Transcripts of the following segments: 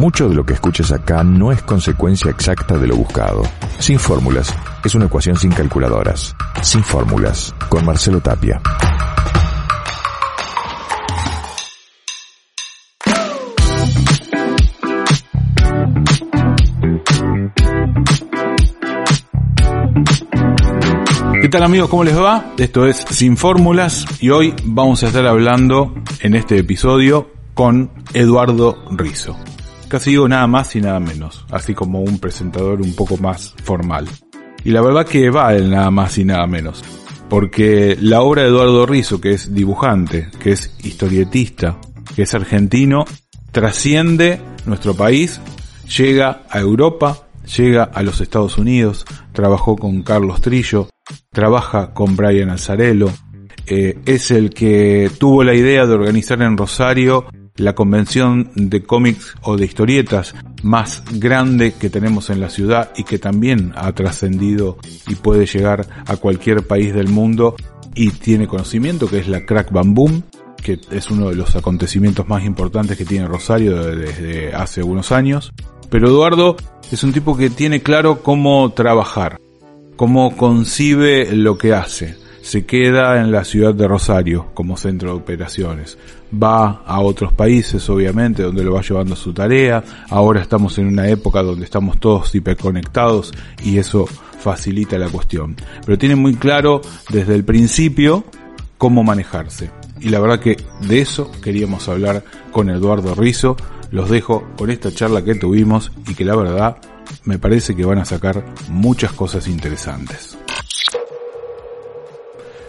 Mucho de lo que escuches acá no es consecuencia exacta de lo buscado. Sin fórmulas, es una ecuación sin calculadoras. Sin fórmulas, con Marcelo Tapia. ¿Qué tal amigos? ¿Cómo les va? Esto es Sin Fórmulas y hoy vamos a estar hablando en este episodio con Eduardo Rizo. Casi digo nada más y nada menos, así como un presentador un poco más formal. Y la verdad que va nada más y nada menos, porque la obra de Eduardo Rizo, que es dibujante, que es historietista, que es argentino, trasciende nuestro país, llega a Europa, llega a los Estados Unidos, trabajó con Carlos Trillo, trabaja con Brian Alzarello, eh, es el que tuvo la idea de organizar en Rosario la convención de cómics o de historietas más grande que tenemos en la ciudad y que también ha trascendido y puede llegar a cualquier país del mundo y tiene conocimiento que es la Crack Bam Boom, que es uno de los acontecimientos más importantes que tiene Rosario desde hace unos años. Pero Eduardo es un tipo que tiene claro cómo trabajar, cómo concibe lo que hace. Se queda en la ciudad de Rosario como centro de operaciones. Va a otros países, obviamente, donde lo va llevando su tarea. Ahora estamos en una época donde estamos todos hiperconectados y eso facilita la cuestión. Pero tiene muy claro desde el principio cómo manejarse. Y la verdad que de eso queríamos hablar con Eduardo Rizo. Los dejo con esta charla que tuvimos y que la verdad me parece que van a sacar muchas cosas interesantes.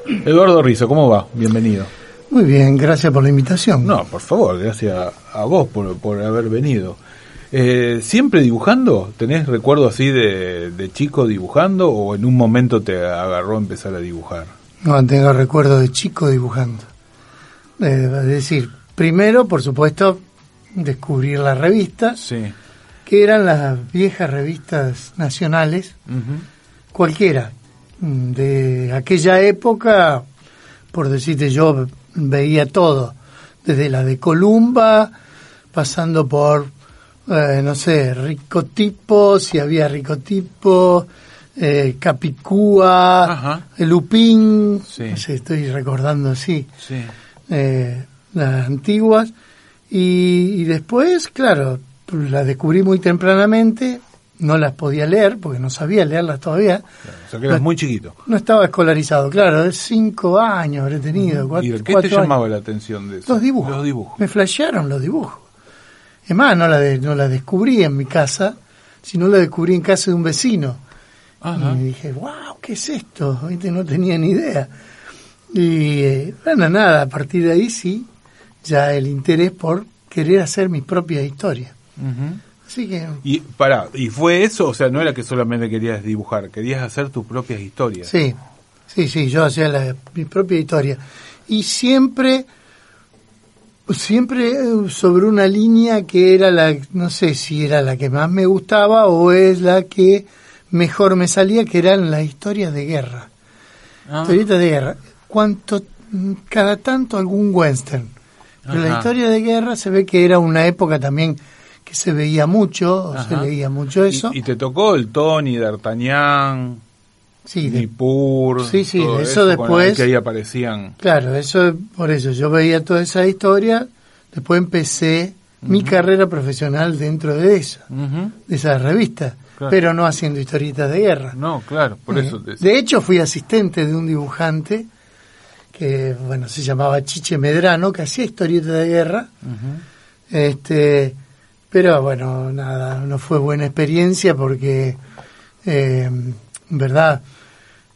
Eduardo Rizo, ¿cómo va? Bienvenido. Muy bien, gracias por la invitación. No, por favor, gracias a vos por, por haber venido. Eh, ¿Siempre dibujando? ¿Tenés recuerdo así de, de, chico dibujando o en un momento te agarró a empezar a dibujar? No, tengo recuerdo de chico dibujando. Eh, es decir, primero, por supuesto, descubrir las revistas, Sí. que eran las viejas revistas nacionales, cualquiera. De aquella época, por decirte, yo veía todo, desde la de Columba, pasando por, eh, no sé, Ricotipo, si había Ricotipo, eh, Capicúa, Ajá. Lupín, Sí. no sé, estoy recordando así, Sí. eh, las antiguas, y, y después, claro, las descubrí muy tempranamente, no las podía leer, porque no sabía leerlas todavía, O sea que eras muy chiquito. no estaba escolarizado, claro, de cinco años habré tenido, cuatro, ¿Y de qué te años. llamaba la atención de eso? Los dibujos. Los dibujos. Me flashearon los dibujos. Es más, no la, de- no la descubrí en mi casa, sino la descubrí en casa de un vecino. Ajá. Y dije, wow, ¿qué es esto? ¿Viste? No tenía ni idea. Y eh, bueno, nada, a partir de ahí sí, ya el interés por querer hacer mis propias historias. Ujú. Así que Y para, ¿y fue eso? O sea, no era que solamente querías dibujar, querías hacer tus propias historias. Sí, sí, sí, yo hacía la, mi propia historia. Y siempre, siempre eh, sobre una línea que era la, no sé si era la que más me gustaba o es la que mejor me salía, que eran las historias de guerra. Ah, Historietas de guerra. Cuanto, cada tanto algún western. Pero la historia de guerra se ve que era una época también que se veía mucho, o se leía mucho eso. Y, y te tocó el Tony, D'Artagnan, sí, de- Nippur, Sí, sí, todo eso después- que ahí aparecían. Claro, eso por eso yo veía toda esa historia, después empecé mi carrera profesional dentro de eso, de esa revista, Claro. pero no haciendo historietas de guerra. No, claro, por Eh, eso te De hecho, fui asistente de un dibujante que, bueno, se llamaba Chiche Medrano, que hacía historietas de guerra, este, pero bueno, nada, no fue buena experiencia porque, eh, en verdad,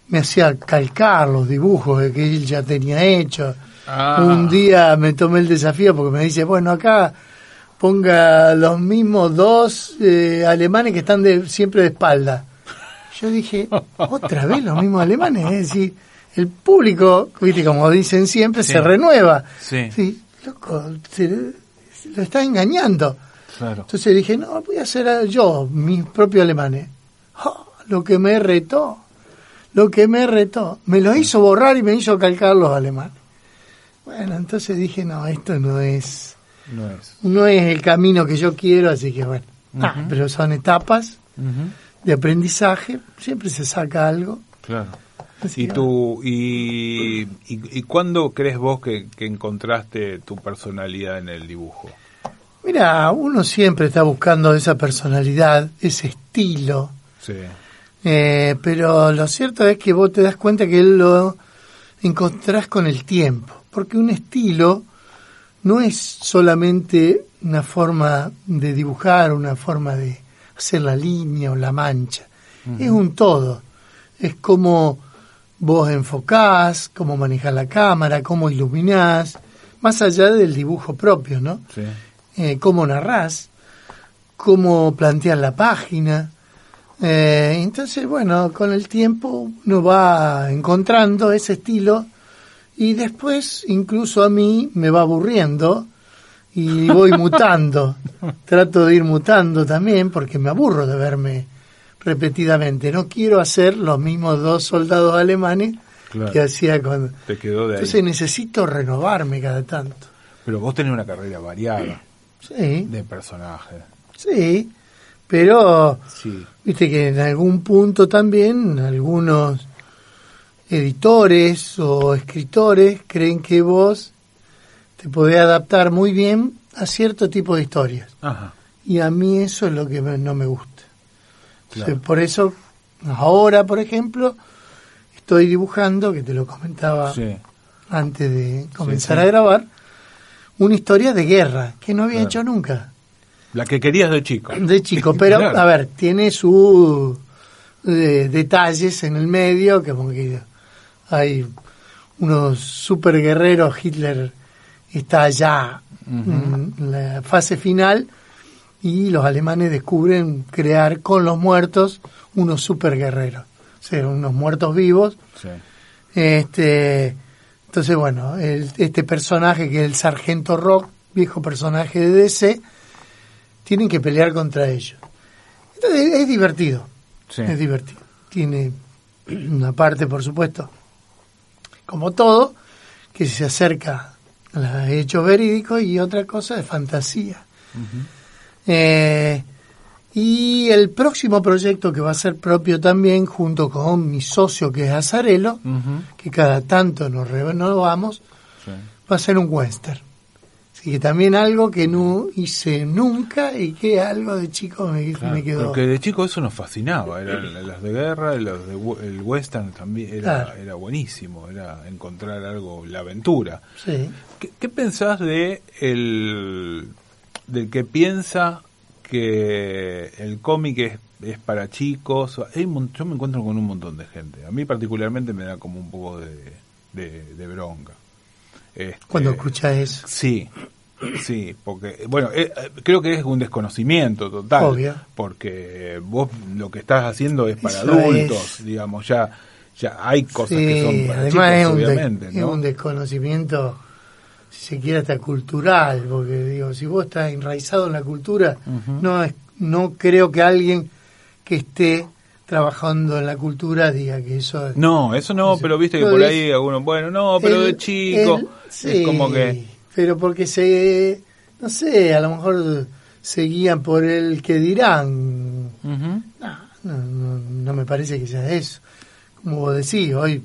me hacía calcar los dibujos que él ya tenía hechos. Ah. Un día me tomé el desafío porque me dice, bueno, acá ponga los mismos dos eh, alemanes que están de, siempre de espalda. Yo dije, otra vez los mismos alemanes, es decir, el público, viste, como dicen siempre, Sí. se renueva. Sí. Sí, loco, se- lo está engañando. Claro. Entonces dije, no, voy a hacer yo mis propios alemanes. Oh, lo que me retó, lo que me retó. Me lo hizo borrar y me hizo calcar los alemanes. Bueno, entonces dije, no, esto no es, No es. no es el camino que yo quiero, así que bueno. Ah, pero son etapas de aprendizaje, siempre se saca algo. Claro. Así ¿Y, tú, y, y, y cuándo crees vos que, que encontraste tu personalidad en el dibujo? Mira, uno siempre está buscando esa personalidad, ese estilo, Sí. eh, pero lo cierto es que vos te das cuenta que lo encontrás con el tiempo, porque un estilo no es solamente una forma de dibujar, una forma de hacer la línea o la mancha, es un todo, es como vos enfocás, cómo manejás la cámara, cómo iluminás, más allá del dibujo propio, ¿no? Sí. Eh, cómo narrás, cómo planteas la página. Eh, entonces, bueno, con el tiempo uno va encontrando ese estilo y después incluso a mí me va aburriendo y voy mutando. Trato de ir mutando también porque me aburro de verme repetidamente. No quiero hacer los mismos dos soldados alemanes Claro. que hacía cuando... Te quedó de ahí. Entonces necesito renovarme cada tanto. Pero vos tenés una carrera variada Sí. de personajes. Sí, pero Sí. viste que en algún punto también algunos editores o escritores creen que vos te podés adaptar muy bien a cierto tipo de historias. Ajá. Y a mí eso es lo que no me gusta. Claro. Entonces, Por eso, ahora, por ejemplo, estoy dibujando, que te lo comentaba Sí. antes de comenzar sí. a grabar, una historia de guerra que no había Claro. hecho nunca. La que querías de chico. de chico, pero Claro. a ver, tiene sus eh, detalles en el medio, que como que hay unos super guerreros, Hitler está allá en la fase final y los alemanes descubren crear con los muertos unos super guerreros, o sea, unos muertos vivos. Sí. Este, entonces, bueno, el- este personaje que es el Sargento Rock, viejo personaje de DC, tienen que pelear contra ellos. Entonces, es divertido. Sí. Es divertido. Tiene una parte, por supuesto, como todo, que se acerca a los hechos verídicos y otra cosa de fantasía. Eh, y el próximo proyecto que va a ser propio también, junto con mi socio que es Azarelo, que cada tanto nos renovamos, Sí. va a ser un western. Así que también algo que no hice nunca y que algo de chico me, Claro, me quedó. Porque de chico eso nos fascinaba, eran las de guerra, los de el western también era, Claro. era buenísimo, era encontrar algo, la aventura. Sí. ¿Qué, qué pensás de el del que piensa que el cómic es, es para chicos? Hay yo me encuentro con un montón de gente. A mí particularmente me da como un poco de, de, de bronca. Este, Cuando escuchas eso. Sí, sí, porque, bueno, eh, eh, creo que es un desconocimiento total. Obvio. Porque vos lo que estás haciendo es para Eso adultos, es. digamos, ya ya hay cosas Sí, que son para además es, chicos, de- obviamente, es un desconocimiento, se quiere, hasta cultural, porque digo, si vos estás enraizado en la cultura, no es, no creo que alguien que esté trabajando en la cultura diga que eso es... No, eso no, pero viste que por es- ahí algunos, bueno, no, pero de chico, sí, es como que... Pero porque se, no sé, a lo mejor se guían por el que dirán. No, no, no, no me parece que sea eso. Como vos decís, hoy...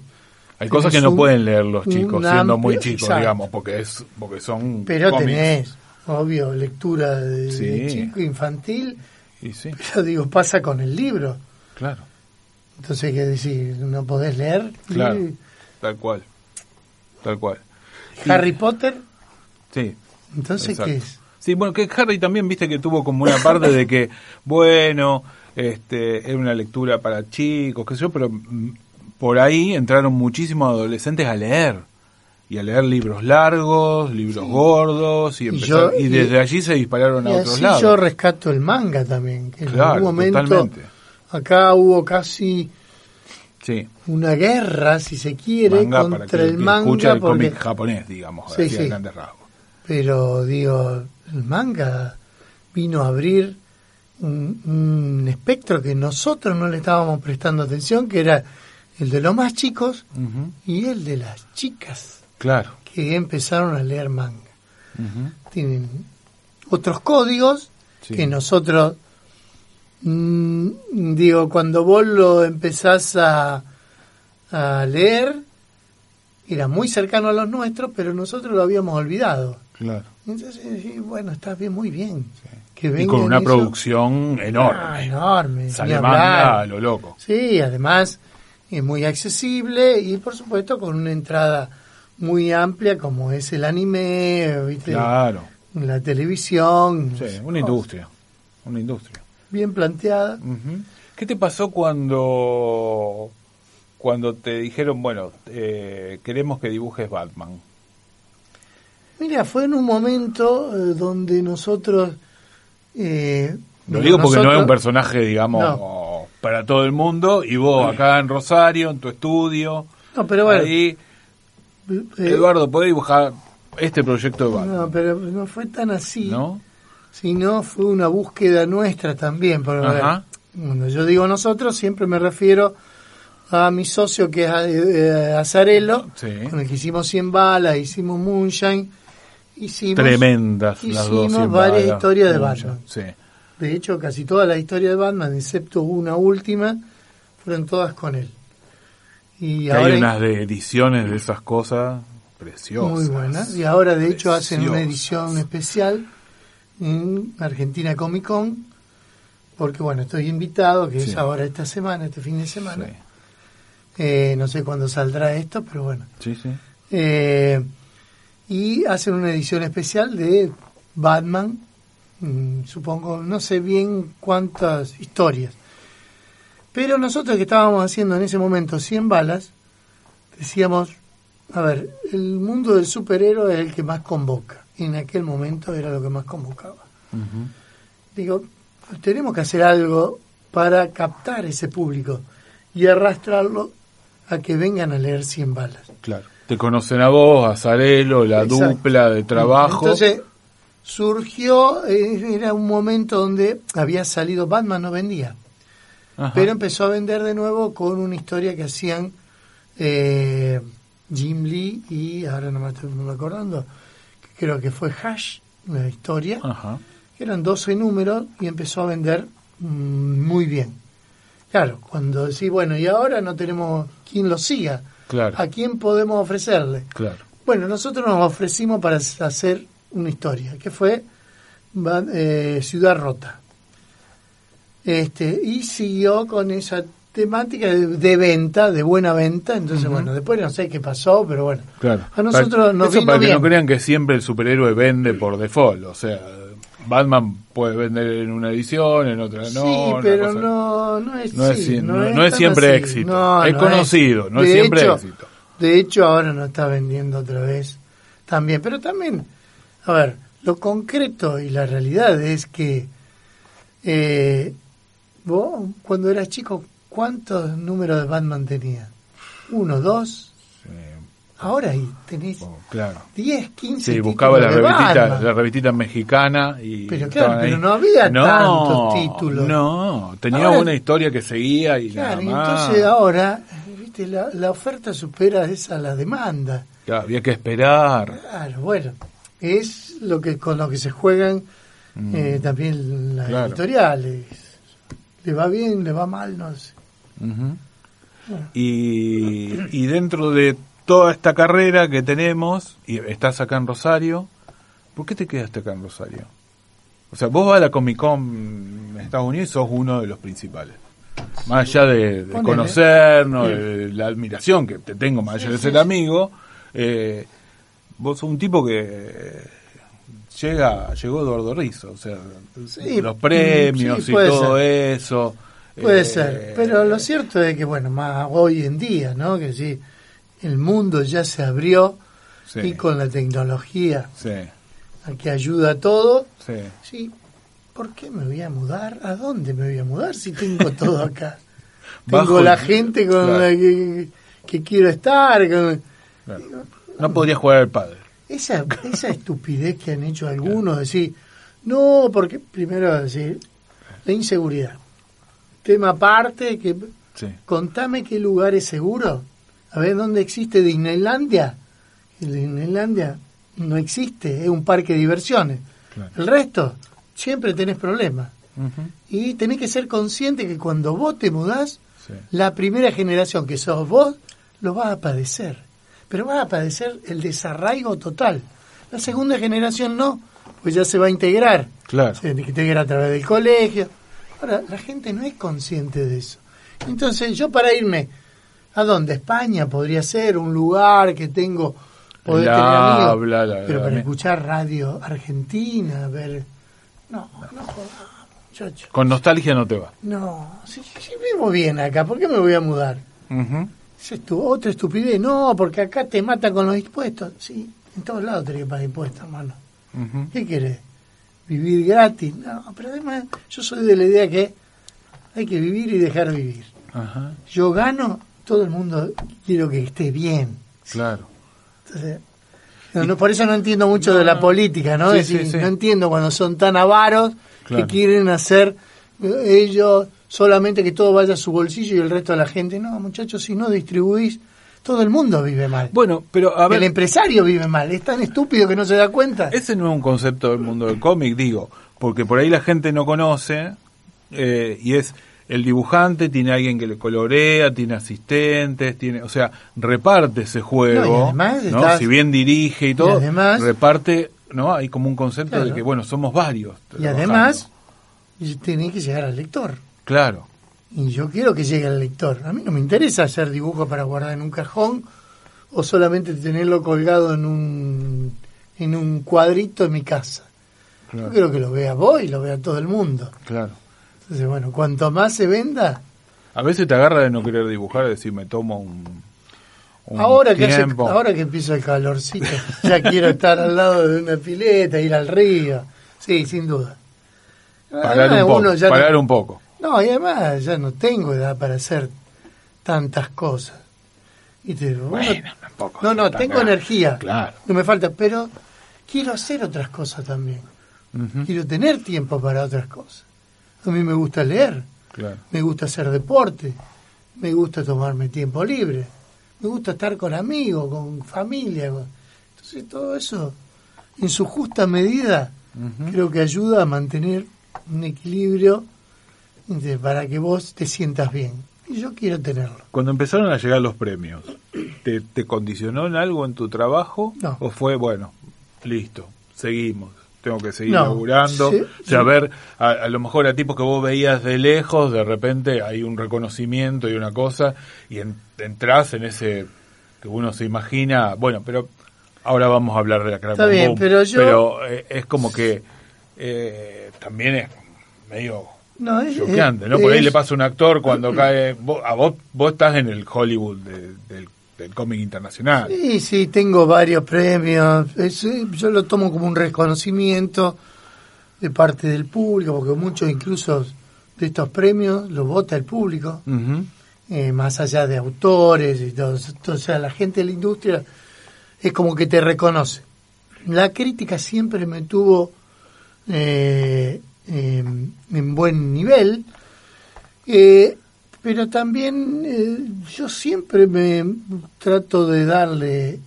Hay cosas que no un- pueden leer los chicos, siendo muy chicos, exacto. digamos, porque es porque son Pero cómics. tenés, obvio, lectura de, chico, infantil, Y sí, pero digo, pasa con el libro. claro, Entonces, ¿qué decir? ¿No podés leer? claro, Y tal cual, tal cual. Harry Potter, Sí, entonces, Exacto. ¿qué es? Sí, bueno, que Harry también, viste que tuvo como una parte de que, bueno, este, era una lectura para chicos, qué sé yo, pero mm, por ahí entraron muchísimos adolescentes a leer. Y a leer libros largos, libros gordos, y, Y empezar- yo- y y- desde allí se dispararon a otros así lados. yo rescato el manga también, que en Claro, algún momento totalmente. acá hubo casi Sí, una guerra, si se quiere, manga contra el manga, escucha el porque, cómic japonés, digamos, Sí, sí. grandes rasgos. pero digo, el manga vino a abrir un, un espectro que nosotros no le estábamos prestando atención, que era el de los más chicos y el de las chicas Claro, que empezaron a leer manga. tienen otros códigos Sí. que nosotros, mm, digo, cuando vos lo empezás a, a leer, era muy cercano a los nuestros, pero nosotros lo habíamos olvidado. Claro. Entonces, bueno, está bien, muy bien. Que Y con una eso. producción Ah, enorme. enorme. ni Salemanda hablar. a lo loco. Sí, además es muy accesible y por supuesto con una entrada muy amplia como es el anime, ¿viste? Claro. la televisión. Sí, una industria. Una industria. Bien planteada. ¿Qué te pasó cuando cuando te dijeron, bueno, eh, queremos que dibujes Batman? Mira, fue en un momento eh, donde nosotros... eh, Lo digo porque no es un personaje, digamos, para todo el mundo, y vos acá en Rosario, en tu estudio, No, pero bueno. ahí, eh, Eduardo, ¿podés dibujar este proyecto de Batman? No, pero no fue tan así. ¿No? sino fue una búsqueda nuestra también. Porque, Ajá. cuando yo digo nosotros, siempre me refiero a mi socio que es eh, Azarelo, Sí. con el que hicimos 100 balas, hicimos Moonshine, hicimos, Tremendas las dos. hicimos varias balas. historias de Batman. Sí. De hecho, casi todas las historias de Batman, excepto una última, fueron todas con él. Y Que ahora hay unas de ediciones de esas cosas preciosas. muy buenas. Y ahora, de hecho, hacen una edición especial en Argentina Comic Con, porque, bueno, estoy invitado, que Sí. es ahora esta semana, este fin de semana. Sí, Eh, no sé cuándo saldrá esto, pero bueno. sí. sí. Eh, y hacen una edición especial de Batman, supongo, no sé bien cuántas historias. Pero nosotros que estábamos haciendo en ese momento 100 balas, decíamos, a ver, el mundo del superhéroe es el que más convoca. Y en aquel momento era lo que más convocaba. Digo, tenemos que hacer algo para captar ese público y arrastrarlo a que vengan a leer 100 balas. Claro. Te conocen a vos, a Zarelo, la Exacto. dupla de trabajo. Entonces surgió, eh, era un momento donde había salido Batman, no vendía, Ajá. pero empezó a vender de nuevo con una historia que hacían eh, Jim Lee y ahora no me estoy acordando, creo que fue Hash, la historia, Ajá. eran 12 números y empezó a vender mm, muy bien. Claro, cuando decís, bueno, y ahora no tenemos quien lo siga, Claro. ¿a quién podemos ofrecerle? Claro. Bueno, nosotros nos ofrecimos para hacer una historia, que fue eh, Ciudad Rota. Este, y siguió con esa temática de, de venta, de buena venta. Entonces, bueno, después no sé qué pasó, pero bueno. Claro. A nosotros Para- nos Eso vino para que bien. no crean que siempre el superhéroe vende por default. O sea, Batman puede vender en una edición, en otra no. sí, pero cosa- no, no es, No es sí, no- no es siempre así. éxito. Es no conocido, no es siempre hecho- éxito. De hecho, ahora no está vendiendo otra vez también. Pero también, a ver, lo concreto y la realidad es que eh, vos, cuando eras chico, ¿cuántos números de Batman tenías? ¿Uno, dos? Sí, Ahora ahí tenés oh, claro. 10, 15 Sí, buscaba la revistita, Batman. la revistita mexicana y Pero claro, pero no había No, tantos títulos. No, tenía Ahora- una historia que seguía y Claro, nada más. entonces ahora, viste, la, la oferta supera esa la demanda. Claro, había que esperar. Claro, bueno, es lo que con lo que se juegan eh, también las Mm. Claro. editoriales. Le va bien, le va mal, no sé. Y, y dentro de toda esta carrera que tenemos, y estás acá en Rosario, ¿por qué te quedaste acá en Rosario? O sea, vos vas a la Comic Con en Estados Unidos y sos uno de los principales. Más allá de, de conocernos, de la admiración que te tengo, más allá de ser amigo, eh, vos sos un tipo que llega llegó Eduardo Rizzo, o sea, Sí, los premios sí, y todo ser. eso. Puede eh, ser, pero lo cierto es que, bueno, más hoy en día, ¿no? Que sí, el mundo ya se abrió sí, y con la tecnología sí, que ayuda a todo, sí. sí, ¿por qué me voy a mudar? ¿A dónde me voy a mudar si tengo todo acá? Tengo la gente con claro. la que, que quiero estar. con- Claro. No podría jugar al padre. Esa, esa estupidez que han hecho algunos, decir, no, porque primero decir, la inseguridad. Tema aparte, que Sí. contame qué lugar es seguro. A ver, ¿dónde existe Disneylandia? Disneylandia no existe, es un parque de diversiones. Claro. El resto, siempre tenés problemas. Y tenés que ser consciente que cuando vos te mudás, Sí. la primera generación que sos vos, lo vas a padecer. Pero vas a padecer el desarraigo total. La segunda generación no, pues ya se va a integrar. Claro. Se integra a través del colegio. Ahora, la gente no es consciente de eso. Entonces, yo para irme, ¿a dónde? España podría ser un lugar que tengo, poder La, tener amigos. bla, pero para escuchar radio argentina, ver... No, no jodas, muchacho. Con nostalgia no te va. No, si, si vivo bien acá, ¿por qué me voy a mudar? Es tu, otra estupidez. No, porque acá te matan con los impuestos. Sí, en todos lados tenés que pagar impuestos, hermano. ¿Qué querés? ¿Vivir gratis? No, pero además yo soy de la idea que hay que vivir y dejar vivir. Ajá. Yo gano, todo el mundo quiero que esté bien. Claro. Entonces, no, no, por eso no entiendo mucho de la política, ¿no? Sí, Es decir, sí, sí. No entiendo cuando son tan avaros Claro. que quieren hacer eh, ellos solamente que todo vaya a su bolsillo y el resto a la gente. No, muchachos, si no distribuís, todo el mundo vive mal. Bueno, pero a ver, el empresario vive mal. Es tan estúpido que no se da cuenta. ese no es un concepto del mundo del cómic, digo, porque por ahí la gente no conoce eh, y es el dibujante tiene alguien que le colorea, tiene asistentes, tiene, o sea, reparte ese No, y juego, además ¿no? estás- Si bien dirige y todo, además- reparte, ¿no? Hay como un concepto de que bueno, somos varios. y trabajando. además, tiene que llegar al lector. Claro. Y yo quiero que llegue al lector. A mí no me interesa hacer dibujo para guardar en un cajón o solamente tenerlo colgado en un, en un cuadrito en mi casa. Yo quiero que lo vea vos y lo vea todo el mundo. Claro. Entonces, bueno, cuanto más se venda, A veces te agarra de no querer dibujar, de decir, me tomo un, ahora que, hace- ahora que empieza el calorcito, ya quiero estar al lado de una pileta, ir al río. Sí, sin duda. parar un poco, no- parar un poco. No, y además ya no tengo edad para hacer tantas cosas. Y te, uno- Bueno, tampoco. no, no, tengo grave. energía. Claro. No me falta, pero quiero hacer otras cosas también. Quiero tener tiempo para otras cosas. A mí me gusta leer, Claro. me gusta hacer deporte, me gusta tomarme tiempo libre, me gusta estar con amigos, con familia. Entonces todo eso, en su justa medida, creo que ayuda a mantener un equilibrio para que vos te sientas bien. Y yo quiero tenerlo. Cuando empezaron a llegar los premios, ¿te, te condicionó en algo en tu trabajo? No. ¿O fue, bueno, listo, seguimos? Tengo que seguir No, laburando. sí, o sea, sí. ver, a, a lo mejor a tipos que vos veías de lejos, de repente hay un reconocimiento y una cosa, y en- entras en ese que uno se imagina, bueno, pero ahora vamos a hablar de la Crack Está bien, pero yo- pero, eh, es como que eh, también es medio No, es, choqueante, ¿no? Por ahí le pasa a un actor cuando cae. Vos, a vos, vos estás en el Hollywood de- del, del cómic internacional. Sí, sí, tengo varios premios. Es, eh, yo lo tomo como un reconocimiento de parte del público, porque muchos incluso de estos premios los vota el público, eh, más allá de autores y todo. O sea, la gente de la industria es como que te reconoce. La crítica siempre me tuvo eh, eh, en buen nivel, eh, pero también eh, yo siempre me trato de darle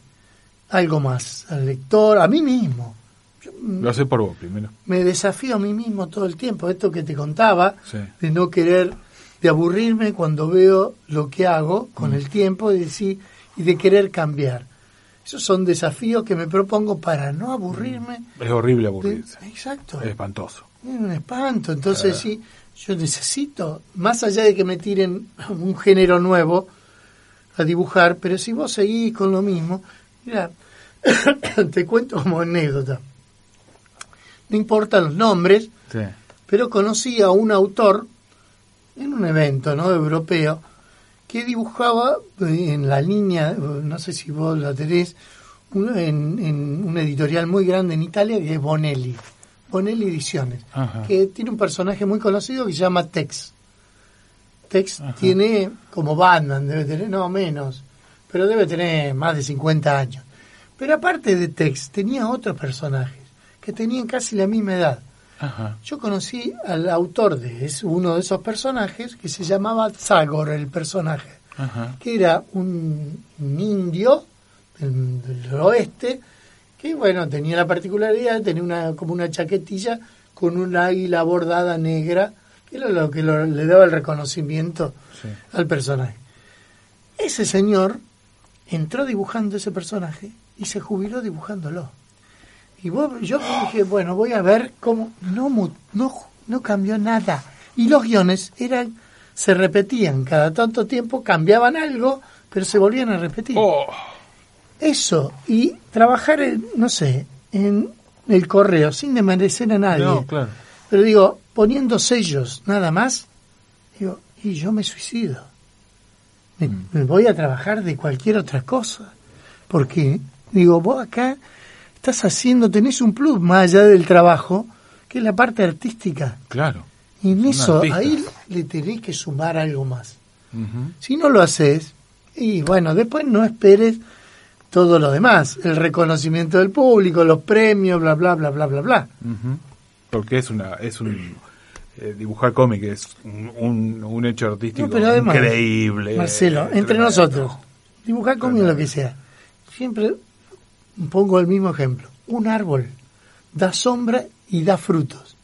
algo más al lector, a mí mismo. Yo, mm, Lo hace por vos primero. me desafío a mí mismo todo el tiempo. Esto que te contaba, Sí. de no querer, de aburrirme cuando veo lo que hago con Mm. el tiempo y, decir, y de querer cambiar. Esos son desafíos que me propongo para no aburrirme. Es horrible de- aburrirse. exacto. Es espantoso. Es un espanto. Entonces, sí, yo necesito, más allá de que me tiren un género nuevo a dibujar, pero si vos seguís con lo mismo, mira, te cuento como anécdota. No importan los nombres, Sí. pero conocí a un autor en un evento no europeo que dibujaba en la línea, no sé si vos la tenés, en, en una editorial muy grande en Italia que es Bonelli, Bonelli Ediciones, Ajá. que tiene un personaje muy conocido que se llama Tex. Tex Ajá. tiene como Batman, debe tener, no menos, pero debe tener más de 50 años. Pero aparte de Tex, tenía otros personajes que tenían casi la misma edad. Ajá. Yo conocí al autor de es uno de esos personajes que se llamaba Zagor, el personaje, Ajá. que era un, un indio del, del oeste que bueno, tenía la particularidad de tener una, como una chaquetilla con una águila bordada negra, que era lo que lo- le daba el reconocimiento Sí. al personaje. Ese señor entró dibujando ese personaje y se jubiló dibujándolo. Y vos- yo dije, bueno, voy a ver cómo... No, no, no cambió nada. Y los guiones eran se repetían. Cada tanto tiempo cambiaban algo, pero se volvían a repetir. Oh, Eso, y trabajar, en, no sé, en el correo, sin desmerecer a nadie. no, claro. Pero digo, poniendo sellos nada más, digo, y yo me suicido. Me, Mm. me voy a trabajar de cualquier otra cosa. Porque, digo, vos acá estás haciendo, tenés un plus más allá del trabajo, que es la parte artística. Claro. Y en eso, artista. ahí le tenés que sumar algo más. Si no lo haces, y bueno, después no esperes todo lo demás, el reconocimiento del público, los premios, bla, bla, bla, bla, bla, bla. Porque es una es un eh, dibujar cómic es un, un, un hecho artístico No, pero además, increíble. Marcelo, entre tremendo. nosotros, dibujar conmigo lo que sea. Siempre pongo el mismo ejemplo. Un árbol da sombra y da frutos.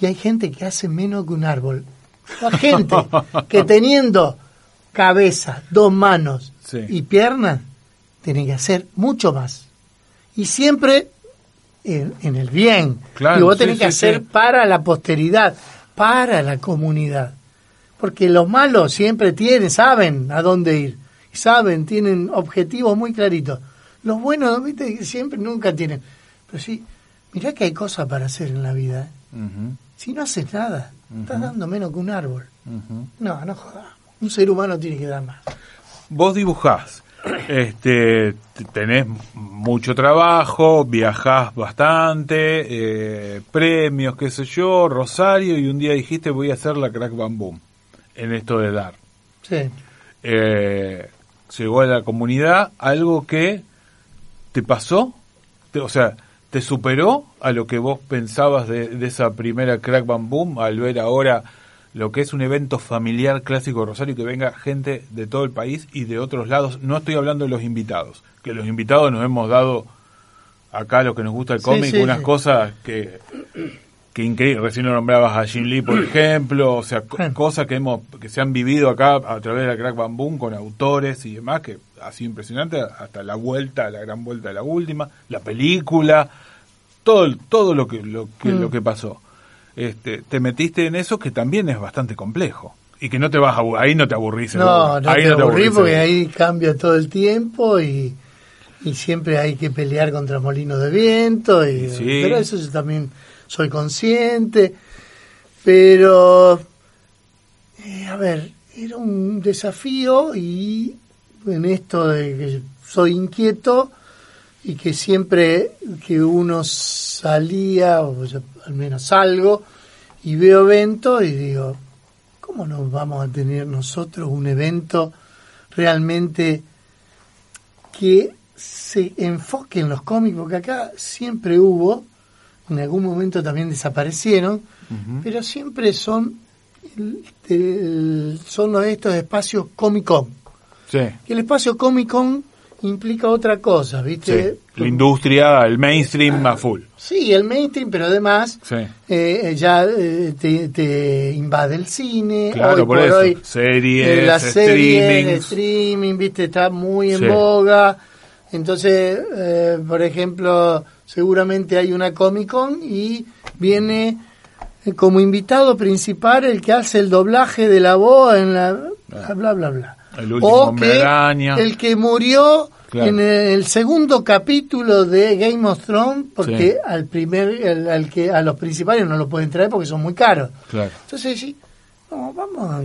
Y hay gente que hace menos que un árbol. Hay gente que teniendo cabeza, dos manos Sí. y piernas, tiene que hacer mucho más. Y siempre en, en el bien. Claro, y vos sí, tenés que sí, hacer sí. para la posteridad, para la comunidad. Porque los malos siempre tienen, saben a dónde ir. Saben, tienen objetivos muy claritos. Los buenos, viste, siempre nunca tienen. Pero sí, mirá que hay cosas para hacer en la vida. ¿eh? Si no haces nada, estás dando menos que un árbol. No, no jodamos. Un ser humano tiene que dar más. Vos dibujás, este, tenés mucho trabajo, viajás bastante, eh, premios, qué sé yo, Rosario, y un día dijiste voy a hacer la Crack Bam Boom en esto de dar. Sí. Eh, llegó a la comunidad algo que te pasó, Te- o sea, te superó a lo que vos pensabas de, de esa primera Crack Bam Boom al ver ahora lo que es un evento familiar clásico de Rosario que venga gente de todo el país y de otros lados. No estoy hablando de los invitados, que los invitados nos hemos dado acá lo que nos gusta el cómic, sí, unas sí. cosas que que increíble. Recién lo nombrabas a Jim Lee, por ejemplo, o sea, cosas que hemos que se han vivido acá a través de la Crack Bam Boom con autores y demás, que ha sido impresionante, hasta la vuelta, la gran vuelta de la última, la película, todo todo lo que lo que, Mm. lo que pasó. Este, te metiste en eso que también es bastante complejo y que no te vas a ahí no te aburrís. No, no ahí te aburrí aburrís, porque ahí cambia todo el tiempo y, y siempre hay que pelear contra molinos de viento. Y, Sí. Pero eso yo también soy consciente. Pero, eh, a ver, era un desafío y en esto de que soy inquieto y que siempre que uno salía, o al menos salgo, y veo eventos y digo, ¿cómo nos vamos a tener nosotros un evento realmente que se enfoque en los cómics? Porque acá siempre hubo, en algún momento también desaparecieron, pero siempre son, el- el- son estos espacios Comic Con. Sí. Que el espacio Comic Con implica otra cosa, Sí. ¿viste? La industria, el mainstream a full. Sí, el mainstream, pero además Sí. eh, ya eh, te, te invade el cine. Claro, hoy por por eso. hoy Series, eh, las series, el streaming, viste, está muy en Sí. boga. Entonces, eh, por ejemplo, seguramente hay una Comic Con y viene eh, como invitado principal el que hace el doblaje de la voz en la bla bla bla. bla. El último o que el que murió Claro. en el segundo capítulo de Game of Thrones porque Sí. al primer al, al que a los principales no lo pueden traer porque son muy caros. Claro. Entonces sí, no, vamos a,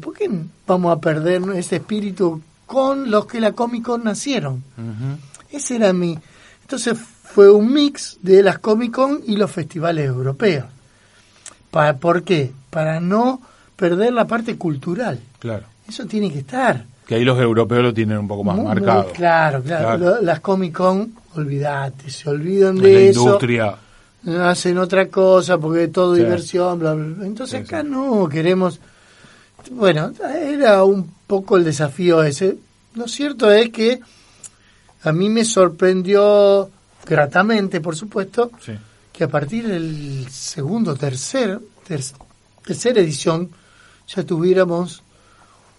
¿por qué vamos a perder ese espíritu con los que la Comic Con nacieron? Ese era mi. Entonces fue un mix de las Comic Con y los festivales europeos. ¿Para, ¿Por qué? Para no perder la parte cultural. Claro. Eso tiene que estar. Que ahí los europeos lo tienen un poco más Muy- muy marcado. claro, claro. Las Comic Con, olvídate, se olvidan de la eso. industria. hacen otra cosa porque es todo Sí. diversión, bla, bla, bla. Entonces Sí, acá sí. no queremos. Bueno, era un poco el desafío ese. Lo cierto es que a mí me sorprendió gratamente, por supuesto, que a partir del segundo, tercer, ter- tercera edición, ya tuviéramos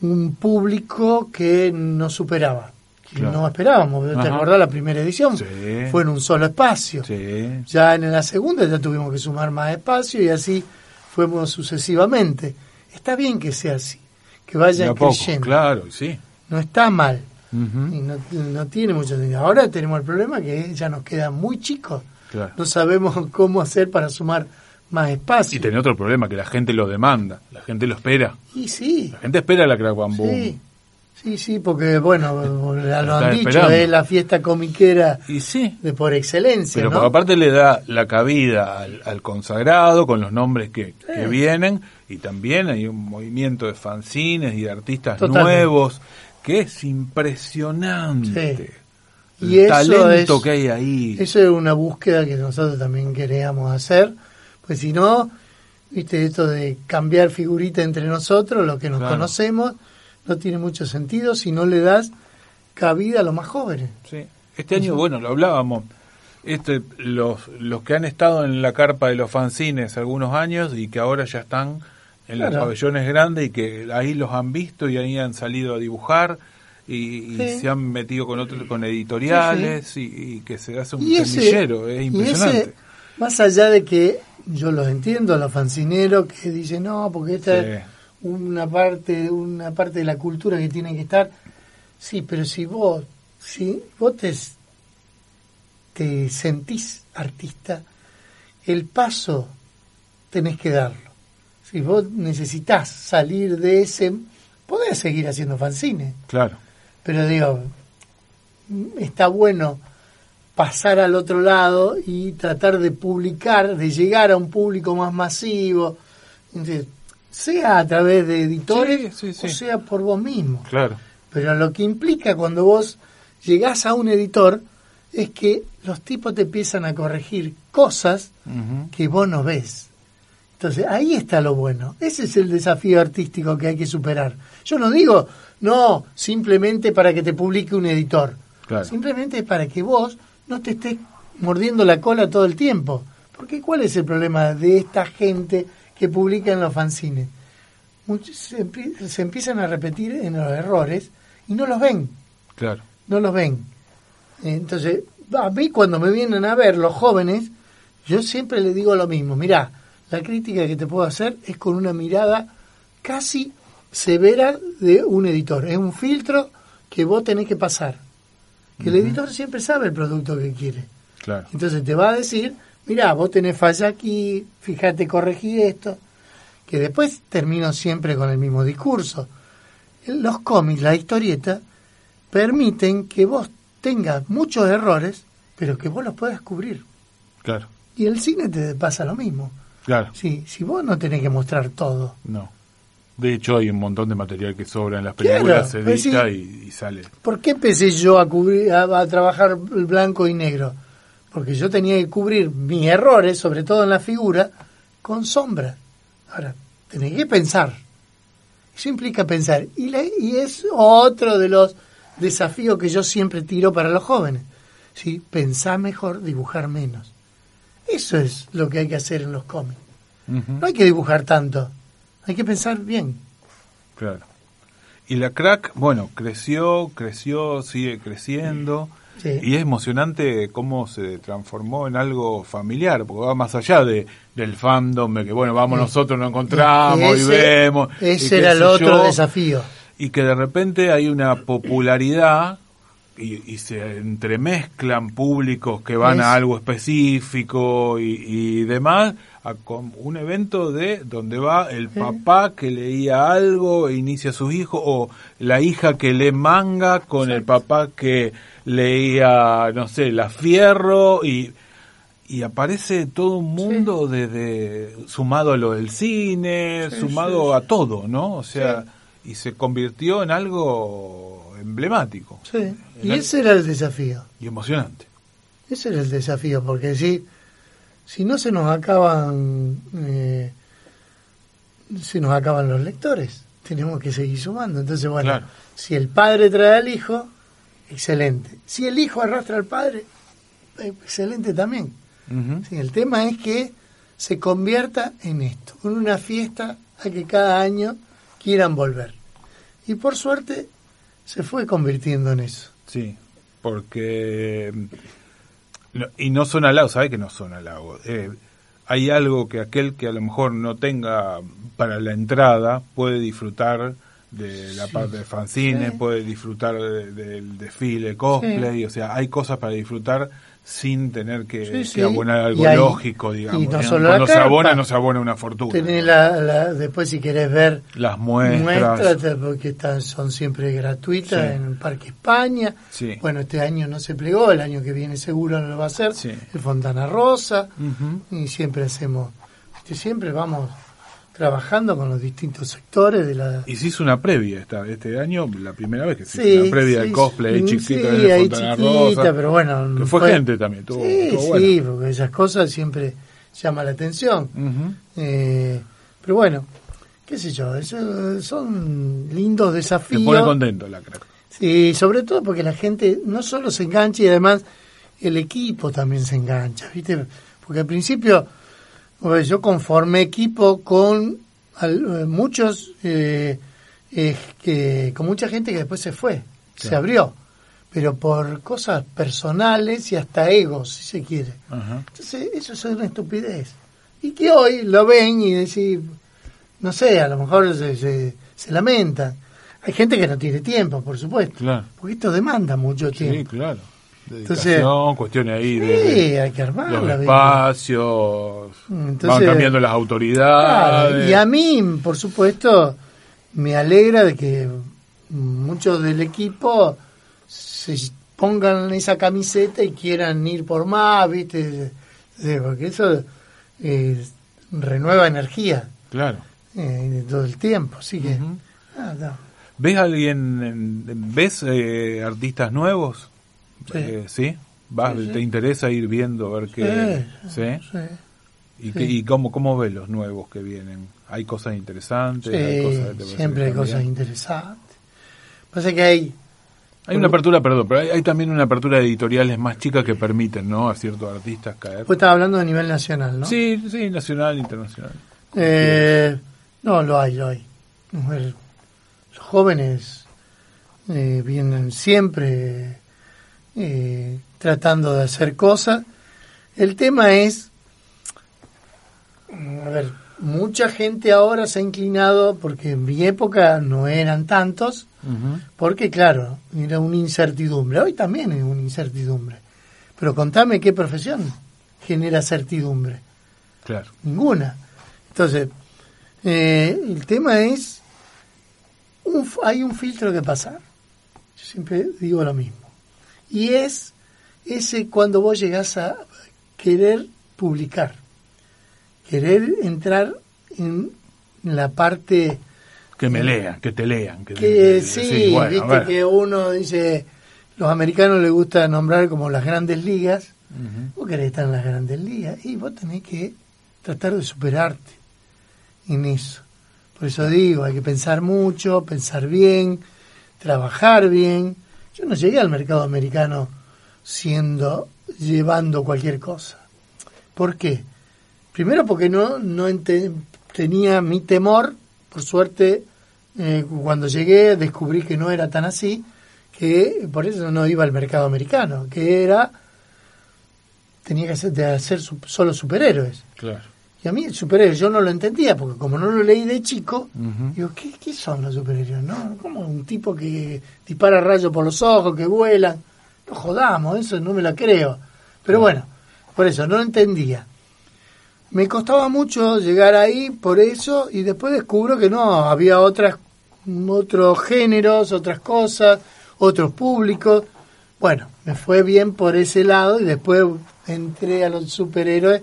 un público que nos superaba. Que Claro. no esperábamos. ¿Te Ajá. acordás la primera edición? Sí. Fue en un solo espacio. Sí. Ya en la segunda ya tuvimos que sumar más espacio y así fuimos sucesivamente. Está bien que sea así, que vaya creyendo. claro, sí. No está mal. Y no, no tiene mucho sentido. Ahora tenemos el problema que ya nos quedan muy chicos. Claro. No sabemos cómo hacer para sumar más espacio. Y tiene otro problema, que la gente lo demanda, la gente lo espera. Y sí, La gente espera la Crack Bam Boom. sí, sí, sí, porque bueno, lo Está han dicho, esperando. es la fiesta comiquera Y sí, de por excelencia, pero ¿no? aparte le da la cabida al, al consagrado con los nombres que, que vienen y también hay un movimiento de fanzines y de artistas Totalmente. nuevos que es impresionante. Sí. El Y eso talento es- que hay ahí. Eso es una búsqueda que nosotros también queríamos hacer, pues si no, viste, esto de cambiar figurita entre nosotros, los que nos Claro. conocemos, no tiene mucho sentido si no le das cabida a los más jóvenes. Sí. Este año, bueno, lo hablábamos. Este, los, los que han estado en la carpa de los fanzines algunos años y que ahora ya están en los pabellones grandes y que ahí los han visto y ahí han salido a dibujar y, y Sí. se han metido con otros con editoriales Y, y que se hace un semillero, es impresionante. Más allá de que yo los entiendo los fancineros que dicen, no, porque esta Sí. es una parte, una parte de la cultura que tiene que estar. Sí, pero si vos, si vos te, te sentís artista, el paso tenés que darlo. Si vos necesitas salir de ese, podés seguir haciendo fanzines. Claro, Pero digo, está bueno pasar al otro lado y tratar de publicar, de llegar a un público más masivo, Entonces, sea a través de editores Sí, sí, sí. o sea por vos mismo. claro. Pero lo que implica cuando vos llegás a un editor es que los tipos te empiezan a corregir cosas que vos no ves. Entonces, ahí está lo bueno. Ese es el desafío artístico que hay que superar. Yo no digo, no, simplemente para que te publique un editor. Claro. Simplemente para que vos no te estés mordiendo la cola todo el tiempo. Porque ¿cuál es el problema de esta gente que publica en los fanzines? Muchos se, empie- se empiezan a repetir en los errores y no los ven Claro. no los ven. Entonces, a mí cuando me vienen a ver los jóvenes, yo siempre les digo lo mismo. Mirá, la crítica que te puedo hacer es con una mirada casi severa de un editor. Es un filtro que vos tenés que pasar. Que el editor siempre sabe el producto que quiere. Claro. Entonces te va a decir, mirá, vos tenés falla aquí, fíjate, corregí esto. Que después termino siempre con el mismo discurso. Los cómics, la historieta, permiten que vos tengas muchos errores, pero que vos los puedas cubrir. Claro. Y el cine te pasa lo mismo. Claro. Sí, si vos no tenés que mostrar todo. No. De hecho, hay un montón de material que sobra en las Claro, películas, se edita y, y sale. ¿Por qué empecé yo a, cubrir, a, a trabajar blanco y negro? Porque yo tenía que cubrir mis errores, sobre todo en la figura, con sombra. Ahora, tenés que pensar. Eso implica pensar. Y, la- y es otro de los desafíos que yo siempre tiro para los jóvenes. ¿sí? Pensar mejor, dibujar menos. Eso es lo que hay que hacer en los cómics. No hay que dibujar tanto. Hay que pensar bien. Claro. Y la crack, bueno, creció, creció, sigue creciendo. Sí. Y es emocionante cómo se transformó en algo familiar, porque va más allá de del fandom, de que bueno, vamos Sí. nosotros nos encontramos y Ese- vemos. y Ese qué era el otro yo, desafío. Y que de repente hay una popularidad y, y se entremezclan públicos que van Es- a algo específico y, y demás, a un evento de donde va el papá que leía algo e inicia a sus hijos, o la hija que lee manga con el papá que leía, no sé, la fierro y y aparece todo un mundo de, de- sumado a lo del cine, Sí, sumado sí, a todo, ¿no? O sea, y se convirtió en algo emblemático Sí. En Y ese era el desafío. y emocionante. Ese era el desafío, porque si, si no se nos acaban, eh, se nos acaban los lectores, tenemos que seguir sumando. Entonces, bueno, Claro. si el padre trae al hijo, excelente. Si el hijo arrastra al padre, excelente también. Sí, el tema es que se convierta en esto, en una fiesta a que cada año quieran volver. Y por suerte se fue convirtiendo en eso. Sí, porque... no- y no son halagos, ¿sabes que no son halagos? Eh, hay algo que aquel que a lo mejor no tenga para la entrada puede disfrutar de la Sí. parte de fanzines, Sí. puede disfrutar de- del desfile, cosplay, o sea, hay cosas para disfrutar sin tener que, Sí, que sí. abonar algo hay- lógico, digamos. y no ¿no? solo la Cuando se abona, no se abona una fortuna. Tenés la, la- después si querés ver Las muestras. porque están, son siempre gratuitas Sí. en el Parque España. Bueno, este año no se plegó, el año que viene seguro no lo va a hacer. El Fontana Rosa. Y siempre hacemos, viste, siempre vamos trabajando con los distintos sectores de la... Y se hizo una previa esta, este año, la primera vez que se Sí, hizo una previa del cosplay ahí sí, chiquito sí, el ahí Fontana chiquita, Rosa. pero bueno, Que fue, gente también, estuvo, sí, estuvo sí, bueno. porque esas cosas siempre llaman la atención. Eh, pero bueno, qué sé yo, eso, son lindos desafíos. pone contento la crack. Sí, sobre todo porque la gente no solo se engancha y además el equipo también se engancha, ¿viste? Porque al principio pues, yo conformé equipo con eh, muchos, eh, eh, que, con mucha gente que después se fue, se abrió, pero por cosas personales y hasta egos, si se quiere. Entonces, eso es una estupidez. Y que hoy lo ven y decir, no sé, a lo mejor se, se, se lamentan. Hay gente que no tiene tiempo, por supuesto. Claro. Porque esto demanda mucho Sí, tiempo. claro. Entonces- cuestiones ahí de, Sí, de hay que armarla. los espacios, Entonces- van cambiando las Claro, autoridades. y a mí, por supuesto, me alegra de que muchos del equipo se pongan esa camiseta y quieran ir por más, ¿viste? Porque eso eh, renueva energía Claro. eh, todo el tiempo, así que... Ah, no. ¿Ves alguien, en- ves eh, artistas nuevos? Sí. Eh, ¿sí? ¿Vas, Sí. ¿Te interesa ir viendo a ver qué? ¿Y, qué- y cómo, cómo ves los nuevos que vienen? ¿Hay cosas interesantes? ¿Hay cosas que siempre hay cosas interesantes. Pasa que hay... Hay una apertura, perdón, pero hay, hay también una apertura de editoriales más chicas que permiten, ¿no? A ciertos artistas caer. Vos estabas hablando a nivel nacional, ¿no? Sí, sí, nacional, internacional. Eh, no, lo hay, lo hay. Los jóvenes eh, vienen siempre eh, tratando de hacer cosas. El tema es, mm, a ver, mucha gente ahora se ha inclinado, porque en mi época no eran tantos, porque claro, era una incertidumbre. Hoy también es una incertidumbre. Pero contame qué profesión genera certidumbre. Claro. Ninguna. Entonces, eh, el tema es, un hay un filtro que pasar. Yo siempre digo lo mismo. Y es ese cuando vos llegás a querer publicar, querer entrar en la parte Que me lean, que te lean. Que, que que- sí, bueno, a viste que uno dice, los americanos les gusta nombrar como las grandes ligas, Ujú. vos querés estar en las grandes ligas y vos tenés que tratar de superarte en eso. Por eso digo, hay que pensar mucho, pensar bien, trabajar bien. Yo no llegué al mercado americano siendo, llevando cualquier cosa. ¿Por qué? Primero porque no, no tenía mi temor, por suerte, eh, cuando llegué descubrí que no era tan así, que por eso no iba al mercado americano, que era, tenía que hacer, hacer solo superhéroes. Claro. A mí el superhéroe yo no lo entendía, porque como no lo leí de chico, Ujú. digo, ¿qué, qué son los superhéroes? ¿No? Como un tipo que dispara rayos por los ojos, que vuelan. No jodamos, eso no me la creo. Pero bueno, por eso, no lo entendía. Me costaba mucho llegar ahí por eso y después descubro que no, había otras, otros géneros, otras cosas, otros públicos. Bueno, me fue bien por ese lado y después entré a los superhéroes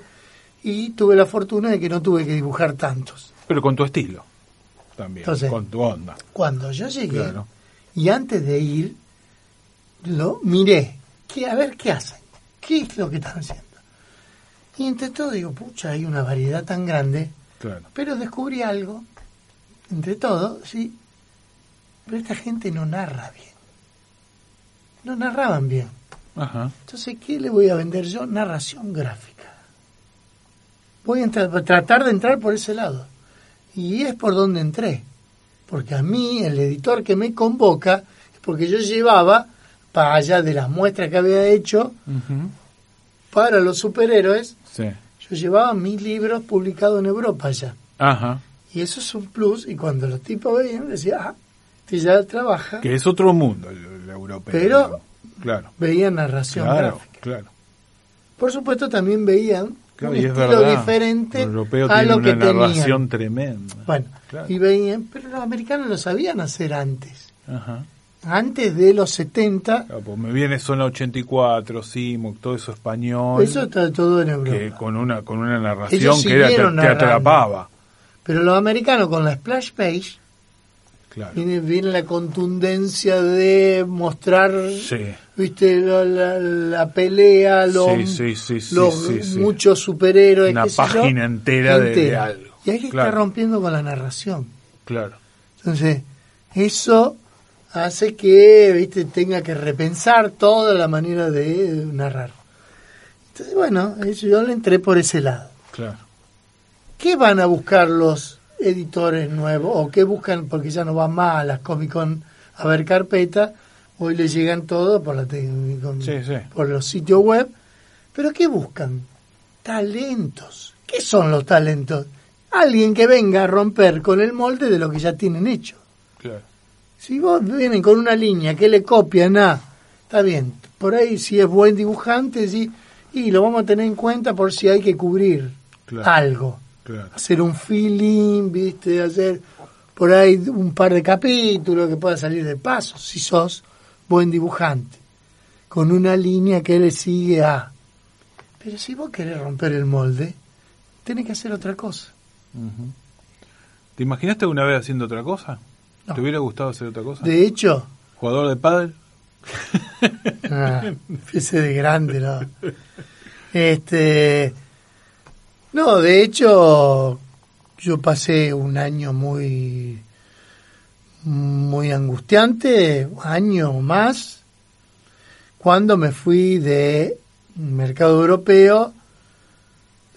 y tuve la fortuna de que no tuve que dibujar tantos. Pero con tu estilo. También. Entonces- con tu onda. Cuando yo llegué Claro. y antes de ir, lo miré, que, a ver qué hacen, qué es lo que están haciendo. Y entre todo digo, pucha, hay una variedad tan grande, Claro. pero descubrí algo, entre todo, sí, pero esta gente no narra bien. No narraban bien. Ajá. Entonces, ¿qué le voy a vender yo? Narración gráfica. Voy a entrar- tratar de entrar por ese lado. Y es por donde entré. Porque a mí, el editor que me convoca, es porque yo llevaba, para allá de las muestras que había hecho para los superhéroes, Sí. yo llevaba mis libros publicados en Europa ya. Ajá. Y eso es un plus. Y cuando los tipos veían, decía, ah, este ya trabaja. Que es otro mundo el, europeo. Pero-. Claro. Veían narración Claro, gráfica. claro. Por supuesto, también veían Claro, un y es estilo verdad. diferente El europeo a tiene lo una que narración tenían. tremenda. Bueno, Claro. y veían, pero los americanos lo sabían hacer antes. Ajá. Antes de los 70, Claro, pues me viene Zona 84, Simoc, todo eso español. eso está todo en Europa. que con una con una Ellos narración que era, te, te atrapaba. Pero los americanos con la splash page, Claro. viene, viene la contundencia de mostrar, Sí. viste, la, la- la pelea, los, Sí, sí, muchos superhéroes. Una yo, página entera de- de algo. Y ahí Claro. está rompiendo con la narración. Claro. Entonces, eso hace que, viste, tenga que repensar toda la manera de narrar. Entonces, bueno, yo le entré por ese lado. Claro. ¿Qué van a buscar los editores nuevos? ¿O qué buscan? Porque ya no van más a las Comic Con a ver carpeta. Hoy les llegan todo por, la te- con- Sí, sí. por los sitios web. ¿Pero qué buscan? Talentos. ¿Qué son los talentos? Alguien que venga a romper con el molde de lo que ya tienen hecho. Claro. Si vos vienen con una línea que le copian a, está bien, por ahí si es buen dibujante, sí, y lo vamos a tener en cuenta por si hay que cubrir Claro. algo. Claro. Hacer un feeling, viste, hacer por ahí un par de capítulos que pueda salir de paso, si sos buen dibujante, con una línea que le sigue a. Pero si vos querés romper el molde, tenés que hacer otra cosa. ¿Te imaginaste alguna vez haciendo otra cosa? No. ¿Te hubiera gustado hacer otra cosa? De hecho, ¿Jugador de pádel? Ah, ese de grande, ¿no? Este. No, de hecho, yo pasé un año muy. muy angustiante, un año más, cuando me fui de mercado europeo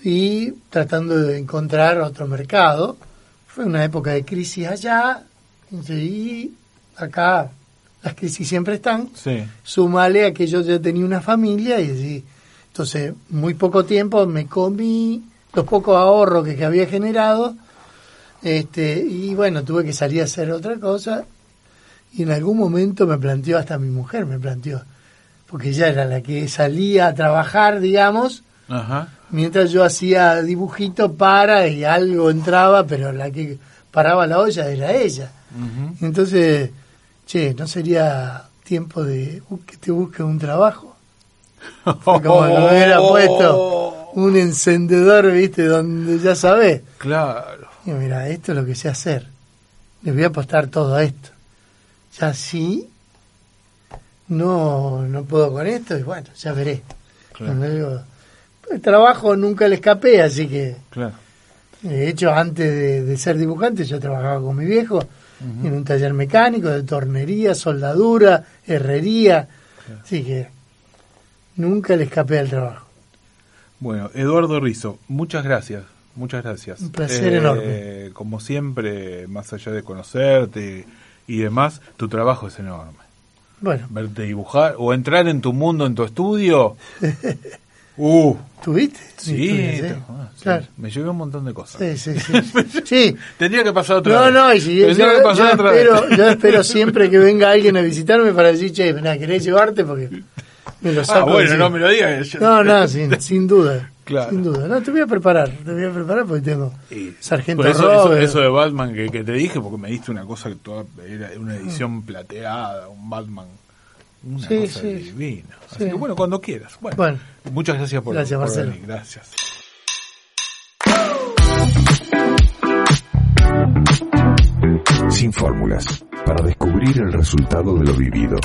y tratando de encontrar otro mercado. Fue una época de crisis allá y acá las crisis siempre están Sí. sumale a que yo ya tenía una familia y así. Entonces, muy poco tiempo me comí los pocos ahorros que, que había generado este y bueno, tuve que salir a hacer otra cosa y en algún momento me planteó, hasta mi mujer me planteó, porque ella era la que salía a trabajar, digamos, Ajá. mientras yo hacía dibujito para y algo entraba, pero la que paraba la olla era ella. Ujú. Entonces, che, ¿no sería tiempo de bu- que te busque un trabajo? Fue como me hubiera puesto un encendedor, ¿viste? Donde ya sabés. Claro. Y mira, esto es lo que sé hacer. Les voy a apostar todo a esto. Ya sí, no, no puedo con esto y bueno, ya veré. Claro. Cuando digo, el trabajo nunca le escapé, así que Claro. de hecho, antes de, de ser dibujante, yo trabajaba con mi viejo en un taller mecánico de tornería, soldadura, herrería. Así que nunca le escapé al trabajo. Bueno, Eduardo Rizo, muchas gracias. Muchas gracias. Un placer enorme. Como siempre, más allá de conocerte y demás, tu trabajo es enorme. Bueno, Verte dibujar o entrar en tu mundo, en tu estudio. Uh, ¿tuviste? sí, ah, sí. Claro. me llevé un montón de cosas. Sí, sí, sí. Sí. Tendría que pasar otra No, vez. no, y si yo, yo espero, yo espero siempre que venga alguien a visitarme para decir, che, ¿querés llevarte? Porque me lo saco. Ah, bueno, no me lo digas. yo- No, no, sin, sin duda. Claro. Sin duda. No, te voy a preparar. Te voy a preparar porque tengo Y- Sargento por eso, eso, eso de Batman que, que te dije, porque me diste una cosa que toda, era una edición plateada, un Batman. Una Sí, cosa sí. divina. Así Sí. que bueno, cuando quieras. Bueno, Bueno. muchas gracias por, Gracias, por Marcelo. venir. Gracias. Sin fórmulas, para descubrir el resultado de lo vivido.